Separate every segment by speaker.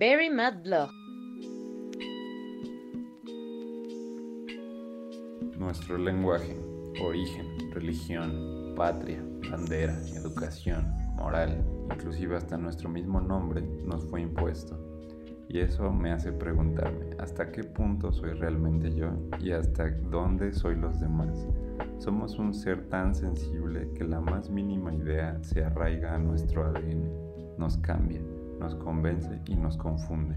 Speaker 1: Very Mad Blog.
Speaker 2: Nuestro lenguaje, origen, religión, patria, bandera, educación, moral, inclusive hasta nuestro mismo nombre nos fue impuesto. Y eso me hace preguntarme hasta qué punto soy realmente yo y hasta dónde soy los demás. Somos un ser tan sensible que la más mínima idea se arraiga a nuestro ADN, nos cambia, nos convence y nos confunde.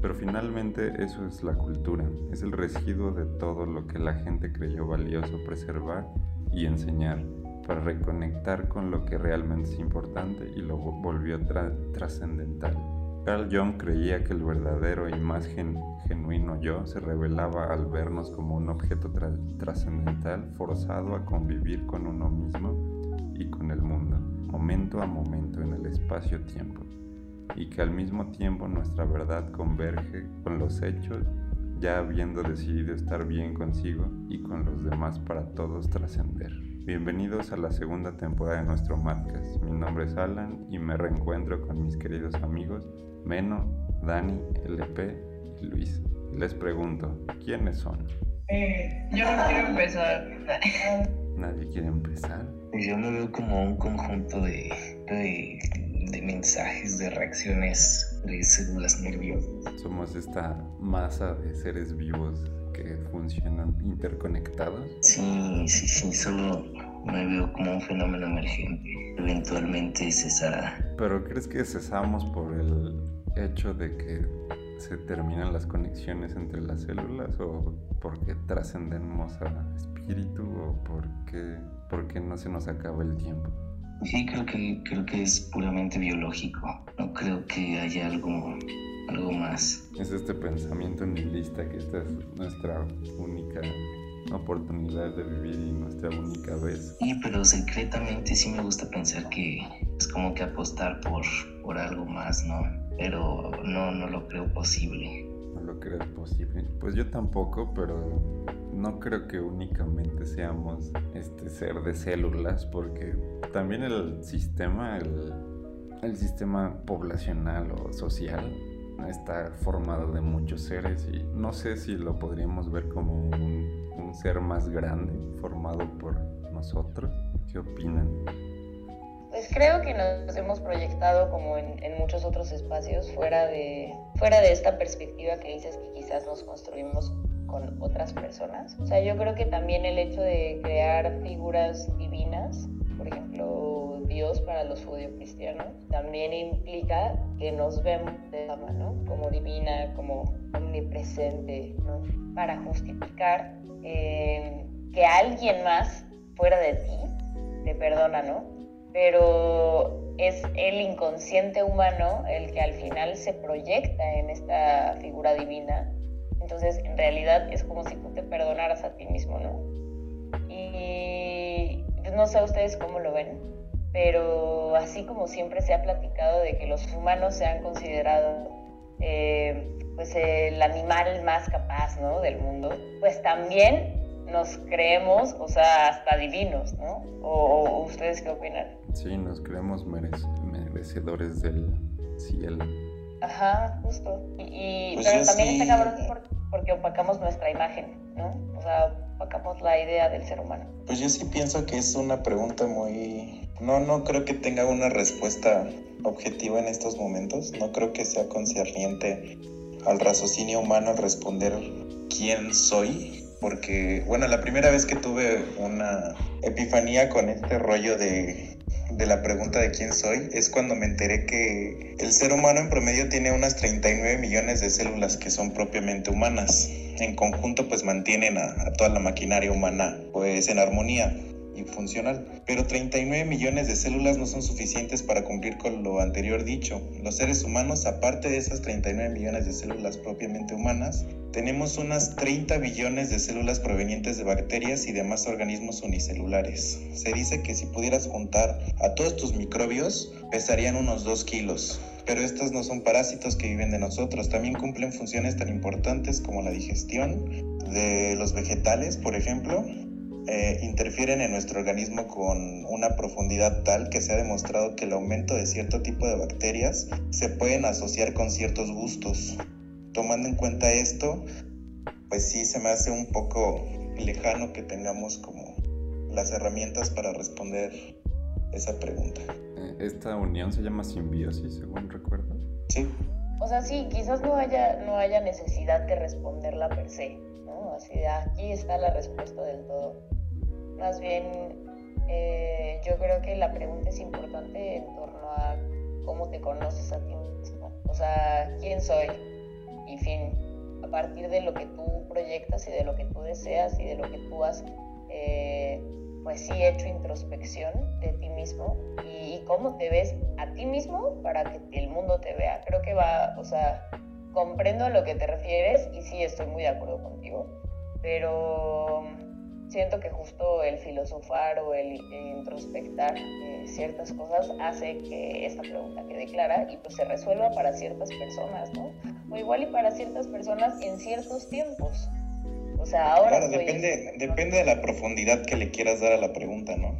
Speaker 2: Pero finalmente eso es la cultura, es el residuo de todo lo que la gente creyó valioso preservar y enseñar para reconectar con lo que realmente es importante y lo volvió trascendental. Carl Jung creía que el verdadero y más genuino yo se revelaba al vernos como un objeto trascendental forzado a convivir con uno mismo y con el mundo, momento a momento en el espacio-tiempo, y que al mismo tiempo nuestra verdad converge con los hechos ya habiendo decidido estar bien consigo y con los demás para todos trascender. Bienvenidos a la segunda temporada de nuestro podcast. Mi nombre es Alan y me reencuentro con mis queridos amigos Meno, Dani, LP y Luis. Les pregunto, ¿quiénes son?
Speaker 3: Eh, yo no quiero empezar.
Speaker 2: ¿Nadie quiere empezar?
Speaker 4: Yo me veo como un conjunto de, de, de mensajes, de reacciones de células nerviosas.
Speaker 2: Somos esta masa de seres vivos que funcionan interconectados.
Speaker 4: Sí, sí, sí, solo me veo como un fenómeno emergente. Eventualmente cesará.
Speaker 2: ¿Pero crees que cesamos por el hecho de que se terminan las conexiones entre las células o porque trascendemos al espíritu o porque, porque no se nos acaba el tiempo?
Speaker 4: Sí, creo que, creo que es puramente biológico. No creo que haya algo, algo más.
Speaker 2: Es este pensamiento nihilista que esta es nuestra única oportunidad de vivir y nuestra única vez.
Speaker 4: Sí, pero secretamente sí me gusta pensar que es como que apostar por, por algo más, ¿no? Pero no, no lo creo posible.
Speaker 2: No lo creo posible. Pues yo tampoco, pero no creo que únicamente seamos este ser de células, porque también el sistema, el, sistema poblacional o social está formado de muchos seres y no sé si lo podríamos ver como un, un ser más grande formado por nosotros. ¿Qué opinan?
Speaker 3: Pues creo que nos hemos proyectado como en, en, muchos otros espacios fuera de, fuera de esta perspectiva que dices que quizás nos construimos con otras personas. O sea, yo creo que también el hecho de crear figuras divinas, por ejemplo, Dios para los judio-cristianos, también implica que nos vemos de esa mano, como divina, como omnipresente, ¿no? Para justificar eh, que alguien más fuera de ti te perdona, ¿no? pero es el inconsciente humano el que al final se proyecta en esta figura divina. Entonces, en realidad es como si tú te perdonaras a ti mismo, ¿no? Y no sé ustedes cómo lo ven, pero así como siempre se ha platicado de que los humanos se han considerado eh, pues el animal más capaz, ¿no? Del mundo, pues también nos creemos, o sea, hasta divinos, ¿no? ¿O, ustedes qué opinan?
Speaker 2: Sí, nos creemos merecedores del cielo.
Speaker 3: Ajá, justo. Y, pues pero también está cabrón porque opacamos nuestra imagen, ¿no? O sea, opacamos la idea del ser humano.
Speaker 5: Pues yo sí pienso que es una pregunta muy... No, no creo que tenga una respuesta objetiva en estos momentos. No creo que sea concerniente al raciocinio humano responder quién soy porque, bueno, la primera vez que tuve una epifanía con este rollo de, de la pregunta de quién soy es cuando me enteré que el ser humano en promedio tiene unas 39 millones de células que son propiamente humanas. En conjunto pues mantienen a, toda la maquinaria humana pues en armonía funcional. Pero 39 millones de células no son suficientes para cumplir con lo anterior dicho. Los seres humanos, aparte de esas 39 millones de células propiamente humanas, tenemos unas 30 billones de células provenientes de bacterias y demás organismos unicelulares. Se dice que si pudieras juntar a todos tus microbios, pesarían unos 2 kilos. Pero estos no son parásitos que viven de nosotros, también cumplen funciones tan importantes como la digestión de los vegetales, por ejemplo, eh, interfieren en nuestro organismo con una profundidad tal que se ha demostrado que el aumento de cierto tipo de bacterias se pueden asociar con ciertos gustos. Tomando en cuenta esto, pues sí se me hace un poco lejano que tengamos como las herramientas para responder esa pregunta.
Speaker 2: Eh, esta unión se llama simbiosis, según recuerdo.
Speaker 5: Sí.
Speaker 3: O sea, sí, quizás no haya, no haya necesidad de responderla per se, ¿no? Así de aquí está la respuesta del todo. Más bien, eh, yo creo que la pregunta es importante en torno a cómo te conoces a ti mismo. O sea, quién soy y fin. A partir de lo que tú proyectas y de lo que tú deseas y de lo que tú has eh, pues sí hecho introspección de ti mismo y, cómo te ves a ti mismo para que el mundo te vea. Creo que va, o sea, comprendo a lo que te refieres y sí estoy muy de acuerdo contigo, pero siento que justo el filosofar o el, introspectar eh, ciertas cosas hace que esta pregunta quede clara y pues se resuelva para ciertas personas, ¿no? O igual y para ciertas personas en ciertos tiempos. O sea, ahora...
Speaker 5: Claro, depende, depende de la profundidad que le quieras dar a la pregunta, ¿no?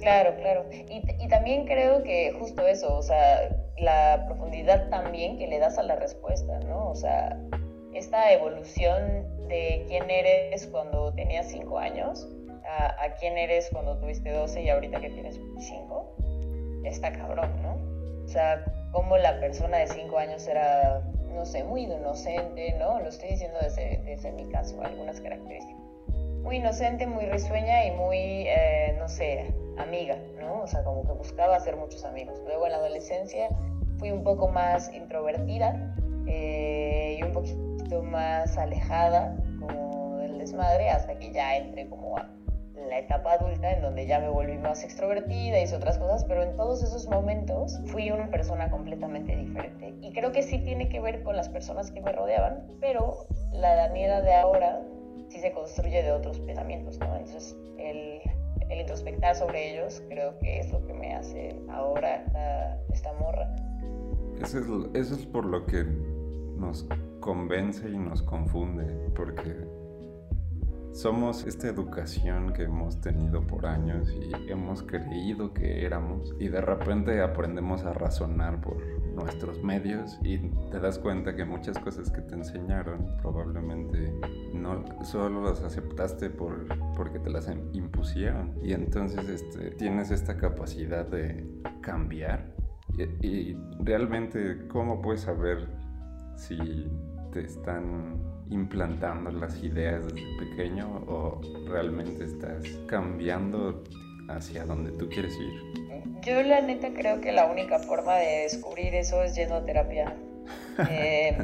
Speaker 3: Claro, claro. Y, y también creo que justo eso, o sea, la profundidad también que le das a la respuesta, ¿no? O sea, esta evolución de quién eres cuando tenías 5 años a, a, quién eres cuando tuviste 12 y ahorita que tienes 25, está cabrón, ¿no? O sea, cómo la persona de 5 años era no sé, muy inocente, ¿no? Lo estoy diciendo desde, desde mi caso, algunas características. Muy inocente, muy risueña y muy, eh, no sé, amiga, ¿no? O sea, como que buscaba hacer muchos amigos. Luego en la adolescencia fui un poco más introvertida eh, y un poquito más alejada como del desmadre hasta que ya entré como a la etapa adulta en donde ya me volví más extrovertida, hice otras cosas, pero en todos esos momentos fui una persona completamente diferente. Y creo que sí tiene que ver con las personas que me rodeaban, pero la Daniela de ahora sí se construye de otros pensamientos, ¿no? Entonces, el, el introspectar sobre ellos creo que es lo que me hace ahora esta, esta morra.
Speaker 2: Eso es, eso es por lo que nos convence y nos confunde, porque somos esta educación que hemos tenido por años y hemos creído que éramos y de repente aprendemos a razonar por nuestros medios y te das cuenta que muchas cosas que te enseñaron probablemente no solo las aceptaste por, porque te las impusieron. Y entonces este, tienes esta capacidad de cambiar y, y realmente cómo puedes saber si te están implantando las ideas desde pequeño o realmente estás cambiando hacia donde tú quieres ir?
Speaker 3: Yo la neta creo que la única forma de descubrir eso es yendo a terapia. Eh,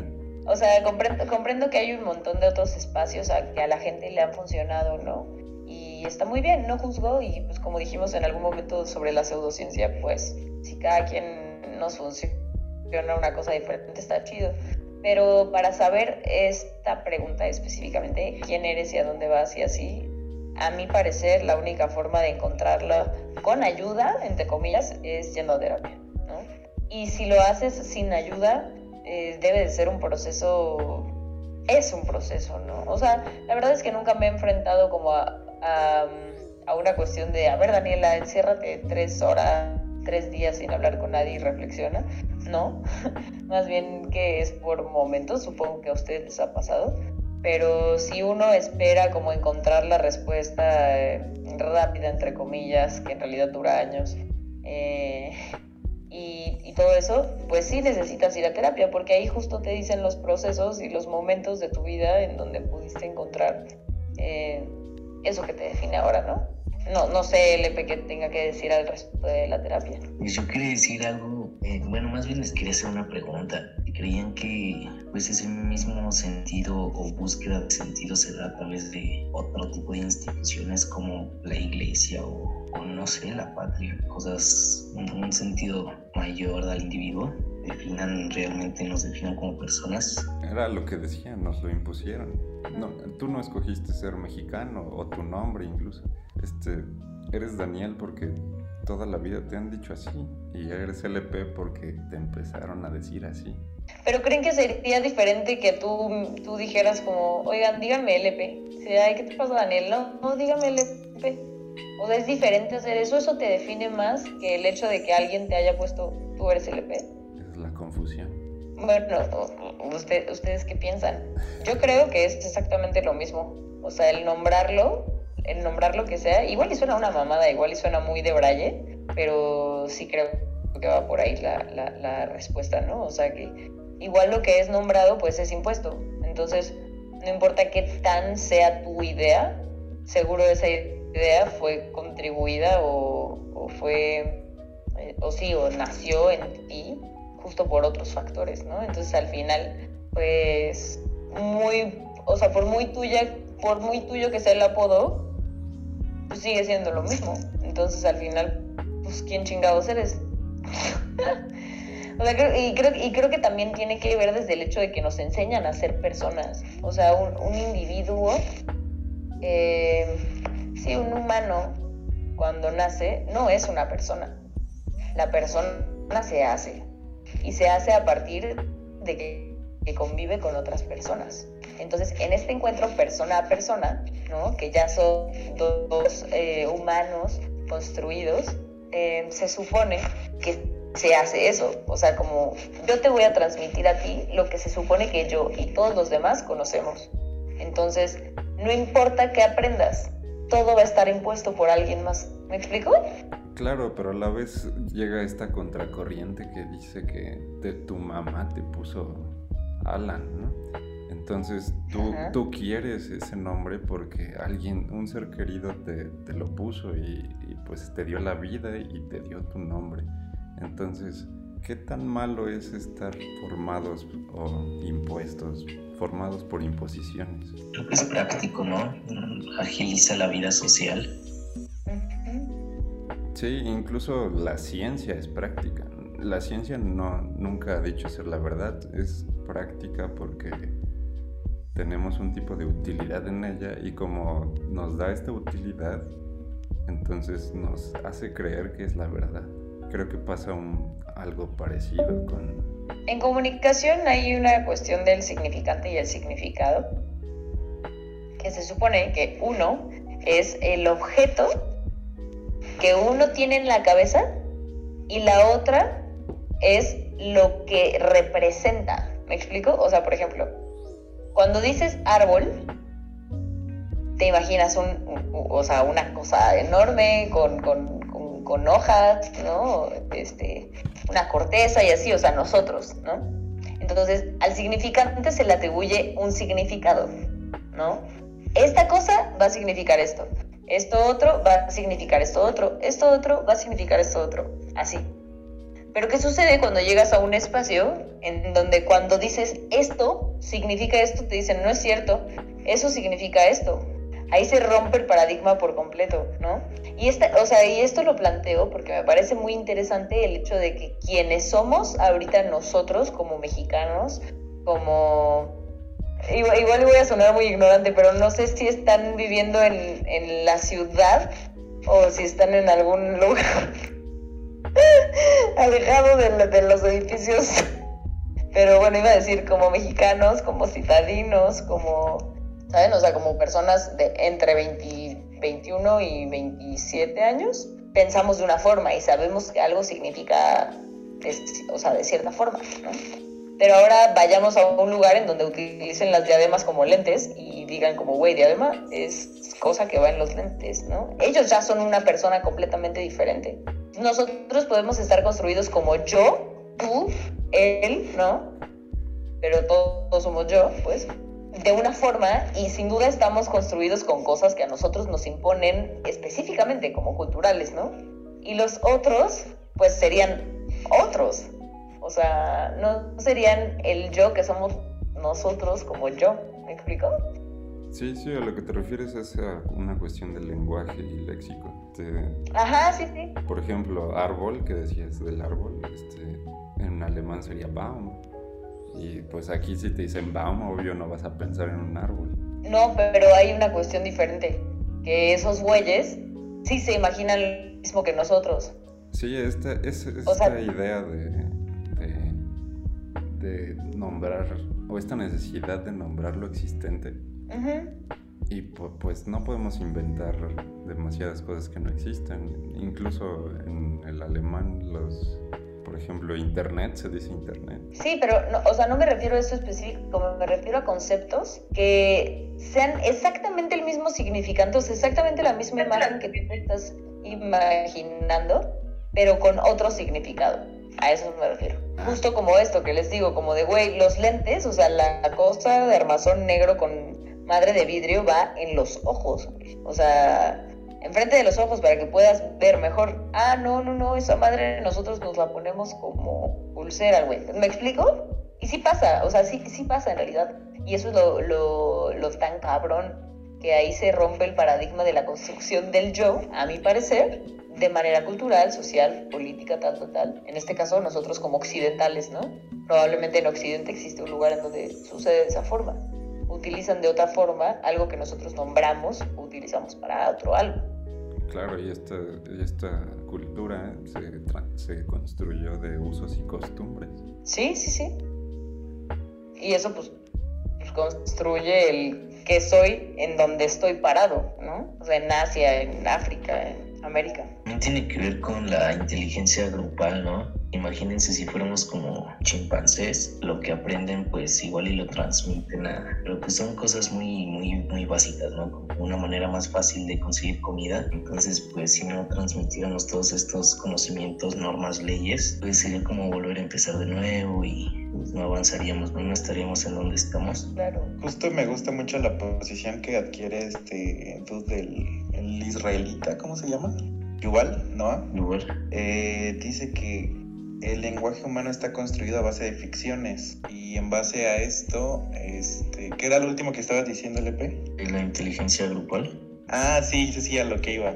Speaker 3: o sea, comprendo, comprendo que hay un montón de otros espacios a que a la gente le han funcionado, ¿no? Y está muy bien, no juzgo y pues como dijimos en algún momento sobre la pseudociencia, pues si cada quien nos funciona una cosa diferente está chido. Pero para saber esta pregunta específicamente, quién eres y a dónde vas y así, a mi parecer la única forma de encontrarla con ayuda, entre comillas, es yendo a terapia. ¿no? Y si lo haces sin ayuda, eh, debe de ser un proceso, es un proceso, ¿no? O sea, la verdad es que nunca me he enfrentado como a, a, a una cuestión de, a ver Daniela, enciérrate tres horas, tres días sin hablar con nadie y reflexiona. No, más bien que es por momentos, supongo que a ustedes les ha pasado, pero si uno espera como encontrar la respuesta eh, rápida, entre comillas, que en realidad dura años, eh, y, todo eso, pues sí necesitas ir a terapia, porque ahí justo te dicen los procesos y los momentos de tu vida en donde pudiste encontrar eh, eso que te define ahora, ¿no? No, no sé, LP, que tenga que decir al respecto de la terapia.
Speaker 4: Yo quería decir algo, eh, bueno, más bien les quería hacer una pregunta. ¿Creían que pues ese mismo sentido o búsqueda de sentido se da a través de otro tipo de instituciones como la iglesia o, o no sé, la patria? Cosas, un, un sentido mayor al individuo definan realmente, nos definan como personas.
Speaker 2: Era lo que decían, nos lo impusieron. No, tú no escogiste ser mexicano o tu nombre incluso. Este, eres Daniel porque toda la vida te han dicho así y eres LP porque te empezaron a decir así.
Speaker 3: Pero creen que sería diferente que tú, tú dijeras como, oigan, díganme LP. Ay, ¿qué te pasa, Daniel? No, no, dígame LP. O sea, es diferente hacer eso. Eso te define más que el hecho de que alguien te haya puesto, tú eres LP.
Speaker 2: Es la confusión.
Speaker 3: Bueno, usted, ¿ustedes qué piensan? Yo creo que es exactamente lo mismo. O sea, el nombrarlo, el nombrar lo que sea, igual y suena una mamada, igual y suena muy de braille, pero sí creo que va por ahí la, la, la respuesta, ¿no? O sea, que igual lo que es nombrado, pues es impuesto. Entonces, no importa qué tan sea tu idea, seguro esa idea fue contribuida o, o fue, eh, o sí, o nació en ti justo por otros factores, ¿no? Entonces al final, pues, muy, o sea, por muy tuya, por muy tuyo que sea el apodo, pues sigue siendo lo mismo. Entonces al final, pues, ¿quién chingados eres? o sea, creo, y, creo, y creo que también tiene que ver desde el hecho de que nos enseñan a ser personas. O sea, un, un individuo, eh, sí, un humano, cuando nace, no es una persona. La persona se hace y se hace a partir de que, convive con otras personas. Entonces, en este encuentro persona a persona, ¿no? que ya son dos eh, humanos construidos, eh, se supone que se hace eso. O sea, como yo te voy a transmitir a ti lo que se supone que yo y todos los demás conocemos. Entonces, no importa qué aprendas, todo va a estar impuesto por alguien más. ¿Me explico?
Speaker 2: Claro, pero a la vez llega esta contracorriente que dice que de tu mamá te puso Alan, ¿no? Entonces tú, tú quieres ese nombre porque alguien, un ser querido te, te lo puso y, y, pues te dio la vida y te dio tu nombre. Entonces, ¿qué tan malo es estar formados o impuestos, formados por imposiciones?
Speaker 4: Creo que es práctico, ¿no? Agiliza la vida social
Speaker 2: Sí, incluso la ciencia es práctica. La ciencia no, nunca ha dicho ser la verdad, es práctica porque tenemos un tipo de utilidad en ella y como nos da esta utilidad, entonces nos hace creer que es la verdad. Creo que pasa un, algo parecido con...
Speaker 3: En comunicación hay una cuestión del significante y el significado, que se supone que uno es el objeto que uno tiene en la cabeza y la otra es lo que representa. ¿Me explico? O sea, por ejemplo, cuando dices árbol, te imaginas un, o sea, una cosa enorme con, con, con, hojas, ¿no? Este, una corteza y así, o sea, nosotros, ¿no? Entonces, al significante se le atribuye un significado, ¿no? Esta cosa va a significar esto. Esto otro va a significar esto otro, esto otro va a significar esto otro, así. Pero ¿qué sucede cuando llegas a un espacio en donde cuando dices esto significa esto, te dicen no es cierto, eso significa esto? Ahí se rompe el paradigma por completo, ¿no? Y, esta, o sea, y esto lo planteo porque me parece muy interesante el hecho de que quienes somos ahorita nosotros como mexicanos, como igual, igual, voy a sonar muy ignorante, pero no sé si están viviendo en, en la ciudad o si están en algún lugar alejado de, de, los edificios. Pero bueno, iba a decir como mexicanos, como citadinos, como, ¿saben? O sea, como personas de entre 20, 21 y 27 años, pensamos de una forma y sabemos que algo significa, o sea, de cierta forma, ¿no? Pero ahora vayamos a un lugar en donde utilicen las diademas como lentes y digan como, güey, diadema es cosa que va en los lentes, ¿no? Ellos ya son una persona completamente diferente. Nosotros podemos estar construidos como yo, tú, él, ¿no? Pero todos somos yo, pues, de una forma y sin duda estamos construidos con cosas que a nosotros nos imponen específicamente como culturales, ¿no? Y los otros, pues serían otros, o sea, no serían el yo que somos nosotros como yo. ¿Me explico?
Speaker 2: Sí, sí, a lo que te refieres es a una cuestión del lenguaje y léxico.
Speaker 3: Ajá, sí, sí.
Speaker 2: Por ejemplo, árbol, que decías del árbol, este, en alemán sería Baum. Y pues aquí si te dicen Baum, obvio no vas a pensar en un árbol.
Speaker 3: No, pero hay una cuestión diferente, que esos bueyes sí se imaginan lo mismo que nosotros.
Speaker 2: Sí, esta, es, esta idea de de nombrar, o esta necesidad de nombrar lo existente. Y pues no podemos inventar demasiadas cosas que no existen. Incluso en el alemán los por ejemplo, Internet, se dice Internet.
Speaker 3: Sí, pero, no, o sea, no me refiero a eso específico, me refiero a conceptos que sean exactamente el mismo significante, o sea, exactamente la misma imagen que tú estás imaginando, pero con otro significado. A eso me refiero. Ah. Justo como esto que les digo, como de, güey, los lentes, o sea, la cosa de armazón negro con madre de vidrio va en los ojos. O sea, enfrente de los ojos para que puedas ver mejor. Ah, no, no, no, esa madre nosotros nos la ponemos como pulsera, güey. ¿Me explico? Y sí pasa, o sea, sí, sí pasa en realidad. Y eso es lo, lo, lo tan cabrón, que ahí se rompe el paradigma de la construcción del yo, a mi parecer, de manera cultural, social, política, tal, tal, tal. En este caso, nosotros como occidentales, ¿no? Probablemente en Occidente existe un lugar en donde sucede de esa forma. Utilizan de otra forma algo que nosotros nombramos, utilizamos para otro algo.
Speaker 2: Claro, y esta, esta cultura se, se construyó de usos y costumbres.
Speaker 3: Sí, sí, sí. Y eso pues, pues construye el que soy en donde estoy parado, ¿no? O sea, en Asia, en África, en América.
Speaker 4: También tiene que ver con la inteligencia grupal, ¿no? Imagínense si fuéramos como chimpancés, lo que aprenden pues igual y lo transmiten a... Pero pues son cosas muy, muy, muy básicas, ¿no? Como una manera más fácil de conseguir comida. Entonces pues si no transmitiéramos todos estos conocimientos, normas, leyes, pues sería como volver a empezar de nuevo y pues, no avanzaríamos, no, estaríamos en donde estamos.
Speaker 3: Claro.
Speaker 5: Justo me gusta mucho la posición que adquiere este del el israelita, ¿cómo se llama? Yuval, ¿no?
Speaker 4: Yuval.
Speaker 5: Eh, dice que el lenguaje humano está construido a base de ficciones y en base a esto, este, ¿qué era lo último que estabas diciendo, Lepe?
Speaker 4: La inteligencia grupal.
Speaker 5: Ah, sí, sí, sí, a lo que iba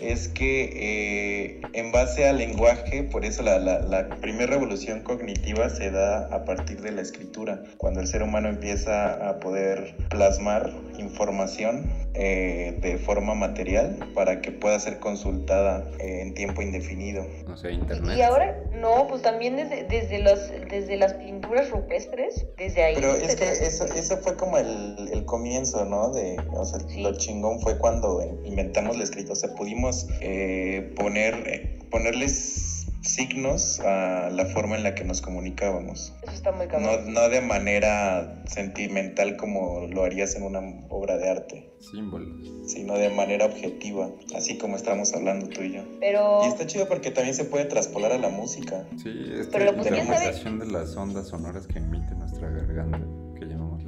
Speaker 5: es que eh, en base al lenguaje, por eso la, la, primera revolución cognitiva se da a partir de la escritura, cuando el ser humano empieza a poder plasmar información eh, de forma material para que pueda ser consultada eh, en tiempo indefinido.
Speaker 2: O sea, internet.
Speaker 3: Y ahora, no, pues también desde, desde, los, desde las pinturas rupestres, desde ahí.
Speaker 5: Pero es que eso, eso fue como el, el comienzo, ¿no? De, o sea, lo chingón fue cuando inventamos la escritura, o sea, pudimos eh, poner, eh, ponerles signos a la forma en la que nos comunicábamos.
Speaker 3: Eso está muy
Speaker 5: no, no de manera sentimental como lo harías en una obra de arte.
Speaker 2: Símbolos.
Speaker 5: Sino de manera objetiva, así como estamos hablando tú y yo.
Speaker 3: Pero...
Speaker 5: Y está chido porque también se puede traspolar a la música.
Speaker 2: Sí, esta Pero, pues, de las ondas sonoras que emite nuestra garganta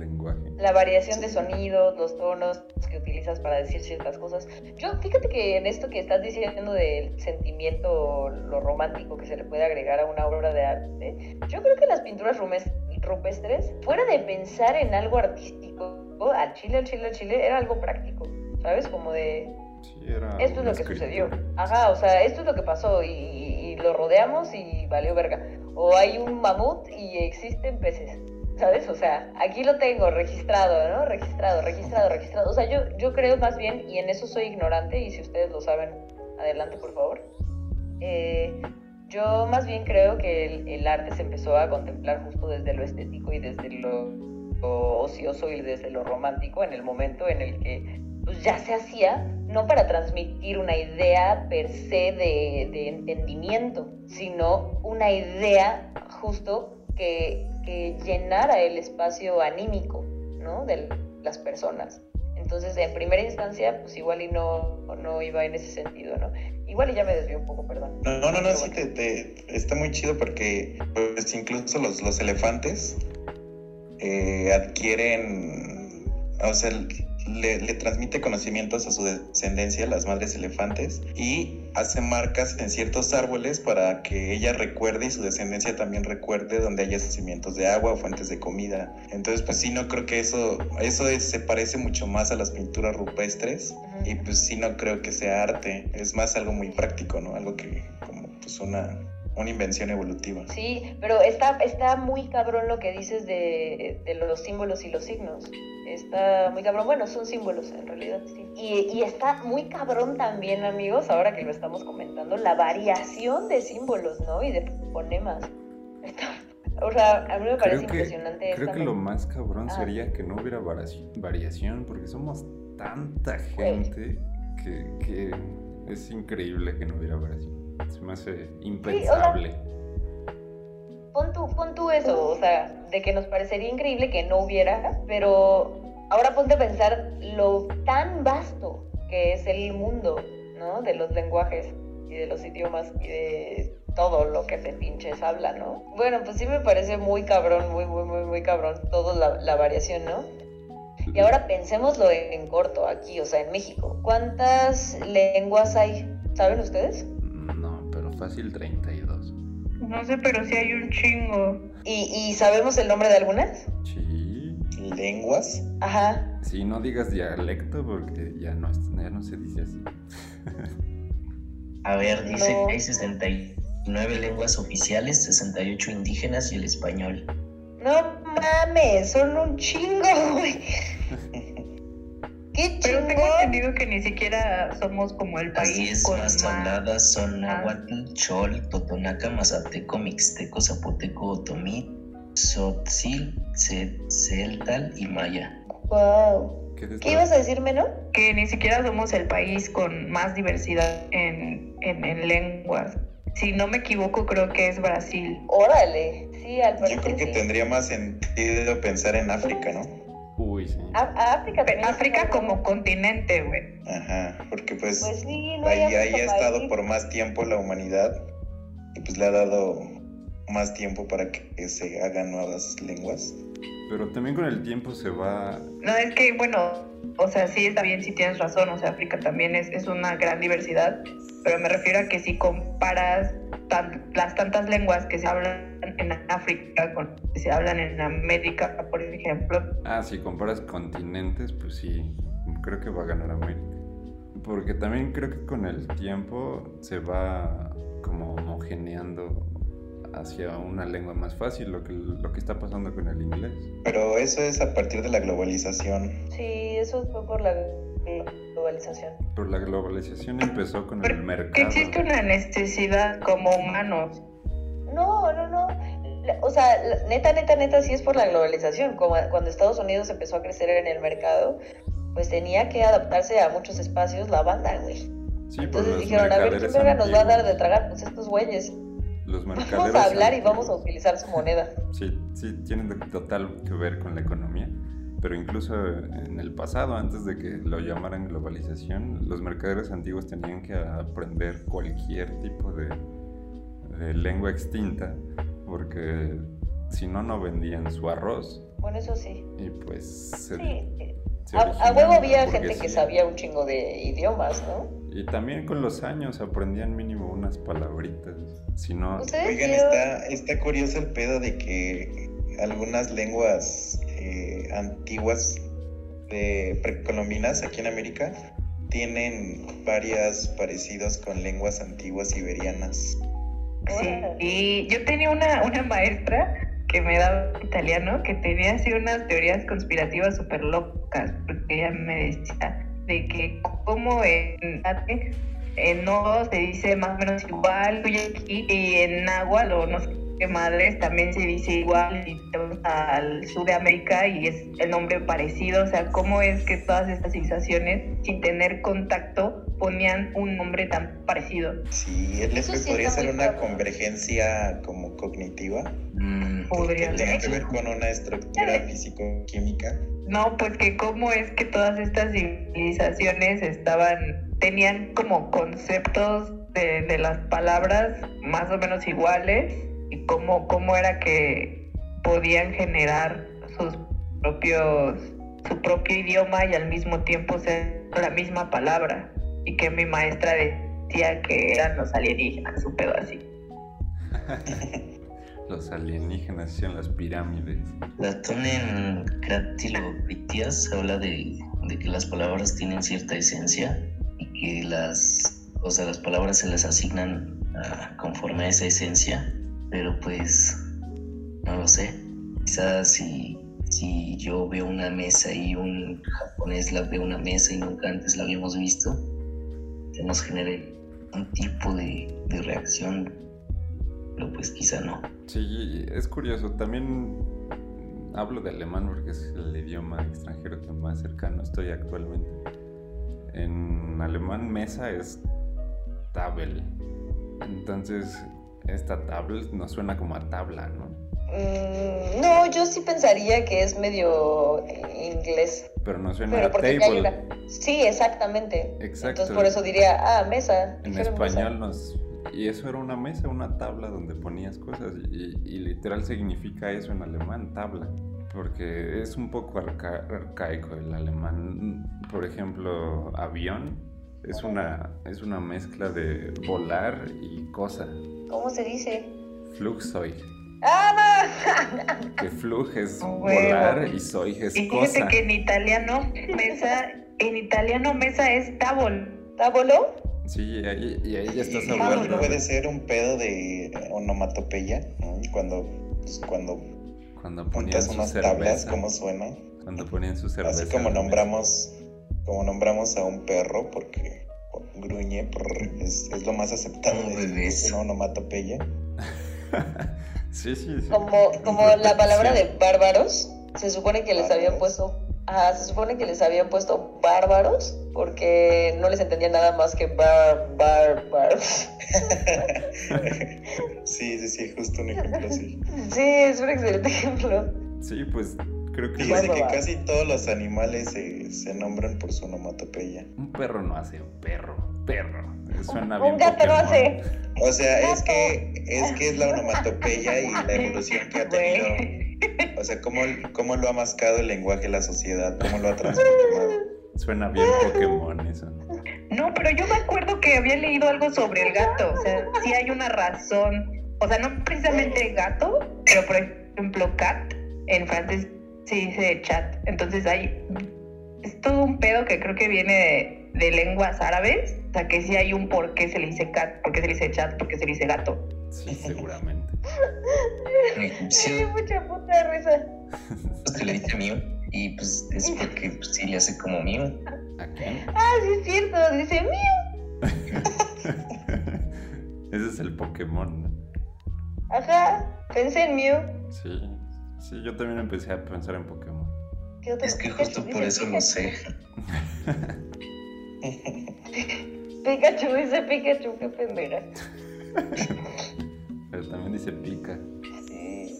Speaker 2: lenguaje.
Speaker 3: La variación de sonidos, los tonos que utilizas para decir ciertas cosas. Yo, fíjate que en esto que estás diciendo del sentimiento, lo romántico que se le puede agregar a una obra de arte, yo creo que las pinturas rupestres, fuera de pensar en algo artístico, al chile, al chile, al chile, era algo práctico, ¿sabes? Como de... esto es lo que sucedió. Ajá, o sea, esto es lo que pasó y, y lo rodeamos y valió verga. O hay un mamut y existen peces. ¿Sabes? O sea, aquí lo tengo registrado, ¿no? Registrado, registrado, registrado. O sea, yo, yo creo más bien, y en eso soy ignorante, y si ustedes lo saben, adelante, por favor. Eh, yo más bien creo que el, arte se empezó a contemplar justo desde lo estético y desde lo, ocioso y desde lo romántico en el momento en el que pues, ya se hacía, no para transmitir una idea per se de, de entendimiento, sino una idea justo que, llenara el espacio anímico, ¿no? De las personas. Entonces, en primera instancia, pues igual y no, no iba en ese sentido, ¿no? Igual y ya me desvió un poco, perdón.
Speaker 5: No, no, no, sí, te, está muy chido porque pues, incluso los, los elefantes eh, adquieren, o sea, le, transmite conocimientos a su descendencia, las madres elefantes, y hace marcas en ciertos árboles para que ella recuerde y su descendencia también recuerde donde haya yacimientos de agua o fuentes de comida. Entonces, pues sí, no creo que eso, eso se parece mucho más a las pinturas rupestres, y pues sí, no creo que sea arte, es más algo muy práctico, ¿no? Algo que como pues una una invención evolutiva.
Speaker 3: Sí, pero está, está muy cabrón lo que dices de, de, los símbolos y los signos. Está muy cabrón. Bueno, son símbolos en realidad, sí. Y, y, está muy cabrón también, amigos, ahora que lo estamos comentando, la variación de símbolos, ¿no? Y de fonemas. Está, O sea, a mí me parece
Speaker 2: Creo que,
Speaker 3: impresionante
Speaker 2: creo
Speaker 3: esta
Speaker 2: que lo más cabrón
Speaker 3: Ah.
Speaker 2: sería que no hubiera variaci- variación, porque somos tanta gente que, que es increíble que no hubiera variación. Se me hace impensable.
Speaker 3: Pon tú, pon tú eso, o sea, de que nos parecería increíble que no hubiera, pero ahora ponte a pensar lo tan vasto que es el mundo, ¿no? De los lenguajes y de los idiomas y de todo lo que se pinches habla, ¿no? Bueno, pues sí me parece muy cabrón, muy, muy, muy, muy cabrón toda la, la variación, ¿no? Y ahora pensémoslo en, en corto aquí, o sea, en México. ¿Cuántas lenguas hay? ¿Saben ustedes?
Speaker 2: Fácil 32.
Speaker 1: No sé, pero sí hay un chingo.
Speaker 3: ¿Y, y sabemos el nombre de algunas?
Speaker 2: Sí.
Speaker 5: ¿Lenguas?
Speaker 3: Ajá.
Speaker 2: Sí, no digas dialecto porque ya no, es- ya no se dice así.
Speaker 4: A ver, dice
Speaker 3: No.
Speaker 4: que hay 69 lenguas oficiales, 68 indígenas y el español.
Speaker 3: No mames, son un chingo, güey. Qué
Speaker 1: Pero tengo entendido que ni siquiera somos como el país
Speaker 4: 10
Speaker 1: con
Speaker 4: más
Speaker 1: más.
Speaker 4: habladas son náhuatl, chol, totonaca, mazateco, mixteco, zapoteco, otomí, tzotzil, ce- celtal y maya.
Speaker 3: Wow.
Speaker 2: ¿Qué,
Speaker 3: ¿Qué ibas a decir, Meno?
Speaker 1: Que ni siquiera somos el país con más diversidad en, en, en lenguas. Si no me equivoco, creo que es Brasil.
Speaker 3: Órale. Sí, al
Speaker 5: Yo
Speaker 3: parecer
Speaker 5: creo que
Speaker 3: sí.
Speaker 5: tendría más sentido pensar en África, ¿no?
Speaker 2: Uy, sí.
Speaker 3: A- a África
Speaker 1: como continente, güey.
Speaker 5: Ajá, porque pues,
Speaker 3: Pues sí, no
Speaker 5: ahí, ahí ha estado por más tiempo la humanidad y pues le ha dado más tiempo para que se hagan nuevas lenguas.
Speaker 2: Pero también con el tiempo se va.
Speaker 1: No, es que, bueno, o sea, sí está bien, sí tienes razón. O sea, África también es, es una gran diversidad. Pero me refiero a que si comparas tan- las tantas lenguas que se hablan en África con las que se hablan en América, por ejemplo,
Speaker 2: Ah, si comparas continentes, pues sí, creo que va a ganar América. Porque también creo que con el tiempo se va como homogeneando hacia una lengua más fácil, lo que, lo que está pasando con el inglés.
Speaker 5: Pero eso es a partir de la globalización.
Speaker 3: Sí, eso fue por la globalización.
Speaker 2: Pero la globalización empezó con el
Speaker 1: Pero que
Speaker 2: mercado.
Speaker 1: existe una necesidad como humanos.
Speaker 3: No, no, no. O sea, neta, neta, neta, sí es por la globalización. Como cuando Estados Unidos empezó a crecer en el mercado, pues tenía que adaptarse a muchos espacios la banda, güey.
Speaker 2: Sí,
Speaker 3: Entonces dijeron, a ver, ¿quién
Speaker 2: mercaderes
Speaker 3: verga nos va a dar de
Speaker 2: antiguos.
Speaker 3: tragar? Pues estos güeyes.
Speaker 2: Los
Speaker 3: Vamos
Speaker 2: mercaderes
Speaker 3: a hablar y vamos a
Speaker 2: antiguos.
Speaker 3: utilizar su moneda.
Speaker 2: Sí, sí, tienen total que ver con la economía. Pero incluso en el pasado, antes de que lo llamaran globalización, los mercaderes antiguos tenían que aprender cualquier tipo de, de lengua extinta, porque si no, no vendían su arroz.
Speaker 3: Bueno, eso sí.
Speaker 2: Y pues se,
Speaker 3: Sí.
Speaker 2: se
Speaker 3: A, huevo había gente que sabía un chingo de idiomas, ¿no?
Speaker 2: Y también con los años aprendían mínimo unas palabritas. Si no,
Speaker 3: ¿Ustedes
Speaker 5: Oigan, está, está curioso el pedo de que algunas lenguas eh, antiguas de precolombinas aquí en América tienen varias parecidos con lenguas antiguas siberianas.
Speaker 1: Sí, yo tenía una, una maestra que me daba italiano que tenía así unas teorías conspirativas súper locas, porque ella me decía de que como en en no se dice más o menos igual, y en náhuatl o no sé qué madres también se dice igual, y te vas al sur de América y es el nombre parecido, o sea, cómo es que todas estas civilizaciones, sin tener contacto, ponían un nombre tan parecido.
Speaker 5: Sí, el
Speaker 3: sí
Speaker 5: podría ser una convergencia como cognitiva,
Speaker 4: Mm,
Speaker 5: que
Speaker 1: Podría
Speaker 5: que ver con una estructura físico-química.
Speaker 1: No, pues que cómo es que todas estas civilizaciones estaban, tenían como conceptos de, de las palabras más o menos iguales y cómo, cómo era que podían generar sus propios, su propio idioma y al mismo tiempo ser la misma palabra. Y que mi maestra decía que eran los alienígenas, un pedo así.
Speaker 2: los alienígenas hacían las pirámides.
Speaker 4: Platón en Cratilocritias habla de, de que las palabras tienen cierta esencia y que las, o sea, las palabras se les asignan ah, conforme a esa esencia, pero pues no lo sé. Quizás si, si yo veo una mesa y un japonés la ve una mesa y nunca antes la habíamos visto, que nos genere un tipo de, de reacción pero pues quizá no.
Speaker 2: Sí, es curioso. También hablo de alemán porque es el idioma extranjero que más cercano estoy actualmente. En alemán mesa es tabel. Entonces, esta tabel no suena como a tabla, ¿no?
Speaker 3: Mm, no, yo sí pensaría que es medio eh, inglés.
Speaker 2: Pero no suena
Speaker 3: Pero
Speaker 2: a table.
Speaker 3: una... Sí, exactamente.
Speaker 2: Exacto.
Speaker 3: Entonces por eso diría, ah, mesa.
Speaker 2: En
Speaker 3: dijeron mesa.
Speaker 2: español nos... Y eso era una mesa, una tabla donde ponías cosas. Y, y literal significa eso en alemán, tabla. Porque es un poco arca- arcaico el alemán. Por ejemplo, avión es una, es una mezcla de volar y cosa.
Speaker 3: ¿Cómo se dice?
Speaker 2: Flugzeug.
Speaker 3: ¡Ah,
Speaker 2: Que flug es
Speaker 1: Huevo.
Speaker 2: volar y soig es
Speaker 1: Y fíjate
Speaker 2: cosa.
Speaker 1: que en italiano, mesa, en italiano mesa es
Speaker 3: no! ¿Tabolo?
Speaker 2: Sí, y ahí, y ahí ya estás hablando.
Speaker 5: puede ser un pedo de onomatopeya, ¿no? cuando, pues, cuando
Speaker 2: Cuando su
Speaker 5: unas tablas. ¿cómo suena?
Speaker 2: Cuando ponían su cerveza.
Speaker 5: Así como nombramos, como nombramos a un perro, porque gruñe, prr, es, es lo más aceptado
Speaker 4: Como
Speaker 5: de una onomatopeya.
Speaker 2: Sí, sí, sí.
Speaker 3: Como, como la palabra de bárbaros, se supone que les habían puesto, ah, se supone que les habían puesto bárbaros porque no les entendía nada más que bar, bar, bar.
Speaker 5: sí, sí, sí, justo un ejemplo así.
Speaker 3: Sí, es un excelente ejemplo.
Speaker 2: Sí, pues creo que
Speaker 5: Fíjese que casi todos los animales se, se nombran por su onomatopeya.
Speaker 2: un perro no hace un perro. Perro. Suena
Speaker 3: Un
Speaker 2: bien
Speaker 3: gato no hace.
Speaker 5: O sea, es que es que es la onomatopeya y la evolución que ha tenido. O sea, cómo, cómo lo ha mascado el lenguaje la sociedad, cómo lo ha transformado.
Speaker 2: Suena bien Pokémon eso.
Speaker 1: No, pero yo me acuerdo que había leído algo sobre el gato. O sea, sí hay una razón. O sea, no precisamente gato, pero por ejemplo, cat en francés se dice chat. Entonces hay. Es todo un pedo que creo que viene de, de lenguas árabes. O sea, que sí hay un por qué se le dice cat, por qué se le dice chat, por qué se le dice gato.
Speaker 2: Sí, seguramente.
Speaker 4: En
Speaker 3: Me dio mucha puta risa.
Speaker 4: se le dice mío y pues es porque pues, sí le hace como mío.
Speaker 2: ¿A quién?
Speaker 3: Ah, sí es cierto, dice mío.
Speaker 2: Ese es el Pokémon. ¿no?
Speaker 3: Ajá, pensé en mío.
Speaker 2: Sí. Sí, yo también empecé a pensar en Pokémon.
Speaker 4: Es que justo por eso lo sé.
Speaker 3: Pikachu dice Pikachu, qué pendeja.
Speaker 2: Pero también dice pica.
Speaker 3: Sí.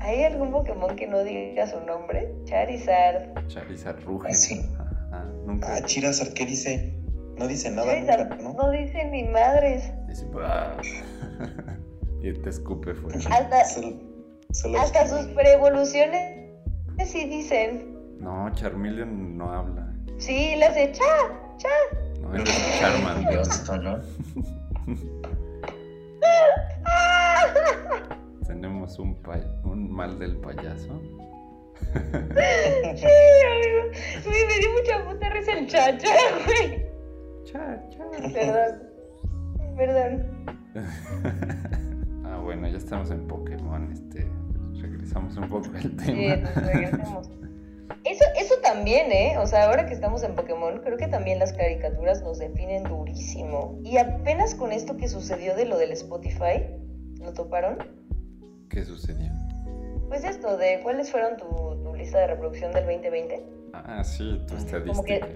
Speaker 3: ¿Hay algún Pokémon que no diga su nombre? Charizard.
Speaker 2: Charizard ruge.
Speaker 4: Ah, sí.
Speaker 2: Ajá, nunca.
Speaker 5: Ah, Chirazar, ¿qué dice? No dice nada
Speaker 3: Charizard
Speaker 5: nunca, ¿no?
Speaker 3: no dice ni madres.
Speaker 2: Dice, "Bah". y te escupe fuera.
Speaker 3: Hasta,
Speaker 5: Solo,
Speaker 3: hasta sus preevoluciones sí dicen.
Speaker 2: No, Charmeleon no habla.
Speaker 3: Sí, le hace cha, cha.
Speaker 2: No, es Charmander. Tenemos un, un mal del payaso.
Speaker 3: Sí, amigo. Me dio mucha puta risa el cha, cha, güey.
Speaker 2: Cha, cha.
Speaker 3: Perdón. Perdón.
Speaker 2: ah, bueno, ya estamos en Pokémon. Este, regresamos un poco al
Speaker 3: Sí,
Speaker 2: tema.
Speaker 3: entonces regresemos. Eso, eso también, ¿eh? O sea, ahora que estamos en Pokémon, creo que también las caricaturas nos definen durísimo. Y apenas con esto que sucedió de lo del Spotify, ¿lo toparon?
Speaker 2: ¿Qué sucedió?
Speaker 3: Pues esto, de cuáles fueron tu, tu lista de reproducción del 2020.
Speaker 2: Ah, sí, tu
Speaker 3: Como que-
Speaker 2: estadística.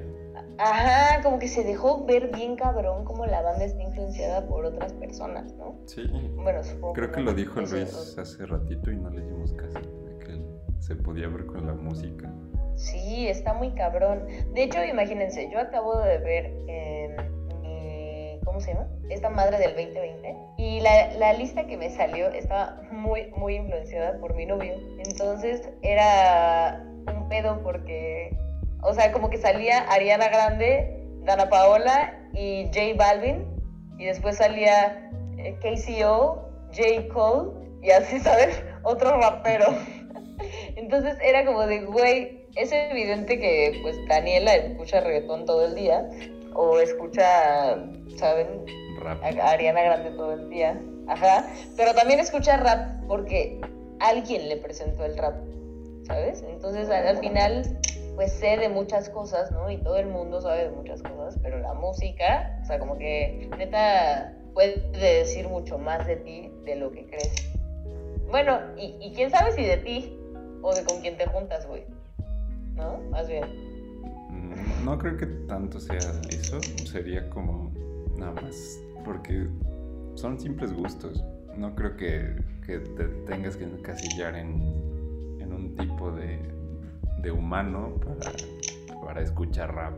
Speaker 3: Ajá, como que se dejó ver bien cabrón cómo la banda está influenciada por otras personas, ¿no?
Speaker 2: Sí,
Speaker 3: Bueno, supongo
Speaker 2: creo que lo dijo Luis hace ratito y no le hicimos caso. De que él se podía ver con la música.
Speaker 3: Sí, está muy cabrón. De hecho, imagínense, yo acabo de ver en mi. ¿Cómo se llama? Esta madre del 2020. Y la, la lista que me salió estaba muy, muy influenciada por mi novio. Entonces era un pedo porque. O sea, como que salía Ariana Grande, Dana Paola y J Balvin. Y después salía eh, KCO, J. Cole y así, ¿sabes? Otro rapero. Entonces era como de, güey, es evidente que pues Daniela escucha reggaetón todo el día o escucha, ¿saben?
Speaker 2: Rap.
Speaker 3: A Ariana Grande todo el día. Ajá. Pero también escucha rap porque alguien le presentó el rap, ¿sabes? Entonces al, al final pues sé de muchas cosas, ¿no? Y todo el mundo sabe de muchas cosas, pero la música, o sea, como que neta puede decir mucho más de ti de lo que crees. Bueno, y, y quién sabe si de ti o de con quién te juntas, güey. ¿No? Más bien.
Speaker 2: Mm, No creo que tanto sea eso, sería como nada más, porque son simples gustos. No creo que, que te tengas que encasillar en, en un tipo de, de humano para, para escuchar rap.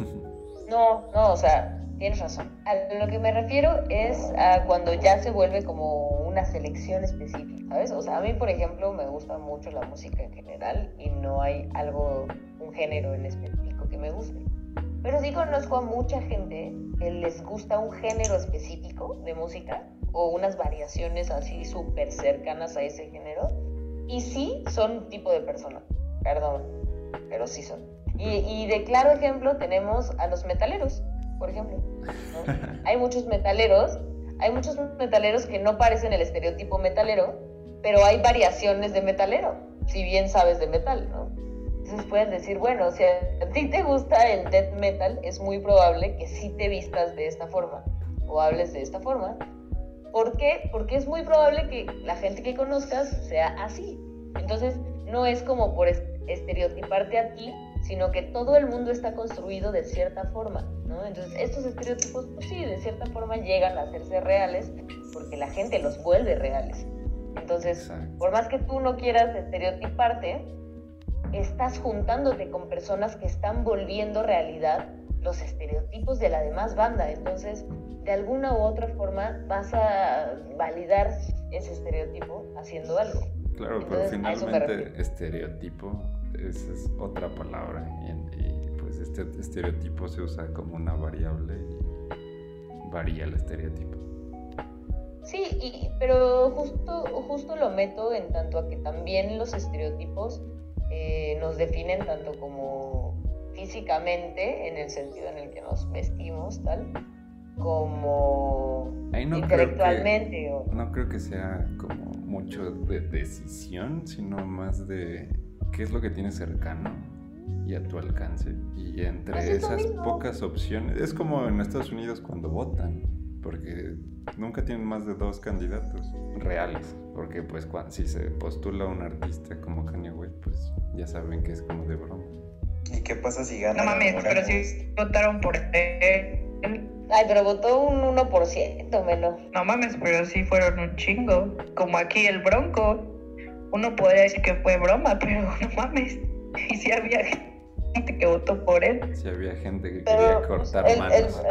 Speaker 3: No, no, o sea, tienes razón. A lo que me refiero es a cuando ya se vuelve como una selección específica, ¿sabes? O sea, a mí, por ejemplo, me gusta mucho la música en general y no hay algo, un género en específico que me guste. Pero sí conozco a mucha gente que les gusta un género específico de música o unas variaciones así súper cercanas a ese género. Y sí son un tipo de persona, perdón, pero sí son. Y, y de claro ejemplo tenemos a los metaleros, por ejemplo. ¿no? Hay muchos metaleros, hay muchos metaleros que no parecen el estereotipo metalero, pero hay variaciones de metalero, si bien sabes de metal, ¿no? Entonces puedes decir, bueno, si a ti te gusta el death metal, es muy probable que sí te vistas de esta forma o hables de esta forma. ¿Por qué? Porque es muy probable que la gente que conozcas sea así. Entonces, no es como por estereotiparte a ti, sino que todo el mundo está construido de cierta forma, ¿no? Entonces, estos estereotipos, pues sí, de cierta forma llegan a hacerse reales porque la gente los vuelve reales. Entonces,
Speaker 2: Exacto.
Speaker 3: por más que tú no quieras estereotiparte, estás juntándote con personas que están volviendo realidad los estereotipos de la demás banda. Entonces, de alguna u otra forma vas a validar ese estereotipo haciendo algo.
Speaker 2: Claro, pero
Speaker 3: Entonces, me
Speaker 2: finalmente estereotipo esa es otra palabra y, pues este estereotipo se usa como una variable y varía el estereotipo.
Speaker 3: Sí, y- pero justo, justo lo meto en tanto a que también los estereotipos eh, nos definen tanto como físicamente, en el sentido en el que nos vestimos, tal, como
Speaker 2: Ahí no creo que,
Speaker 3: intelectualmente. o-
Speaker 2: no creo que sea como mucho de decisión, sino más de qué es lo que tienes cercano y a tu alcance. Y entre esas pocas opciones, es como en Estados Unidos cuando votan, porque nunca tienen más de dos candidatos reales, porque pues cuan- si se postula un artista como Kanye West, pues ya saben que es como de broma.
Speaker 5: ¿Y qué pasa si gana?
Speaker 1: No mames, pero si votaron por él.
Speaker 3: Ay, pero votó un 1% menos.
Speaker 1: No mames, pero sí fueron un chingo. Como aquí el Bronco. Uno podría decir que fue broma, pero no mames. Y sí había gente que votó por él.
Speaker 2: Si había gente que
Speaker 3: Pero
Speaker 2: quería cortar
Speaker 3: el, el-
Speaker 2: manos.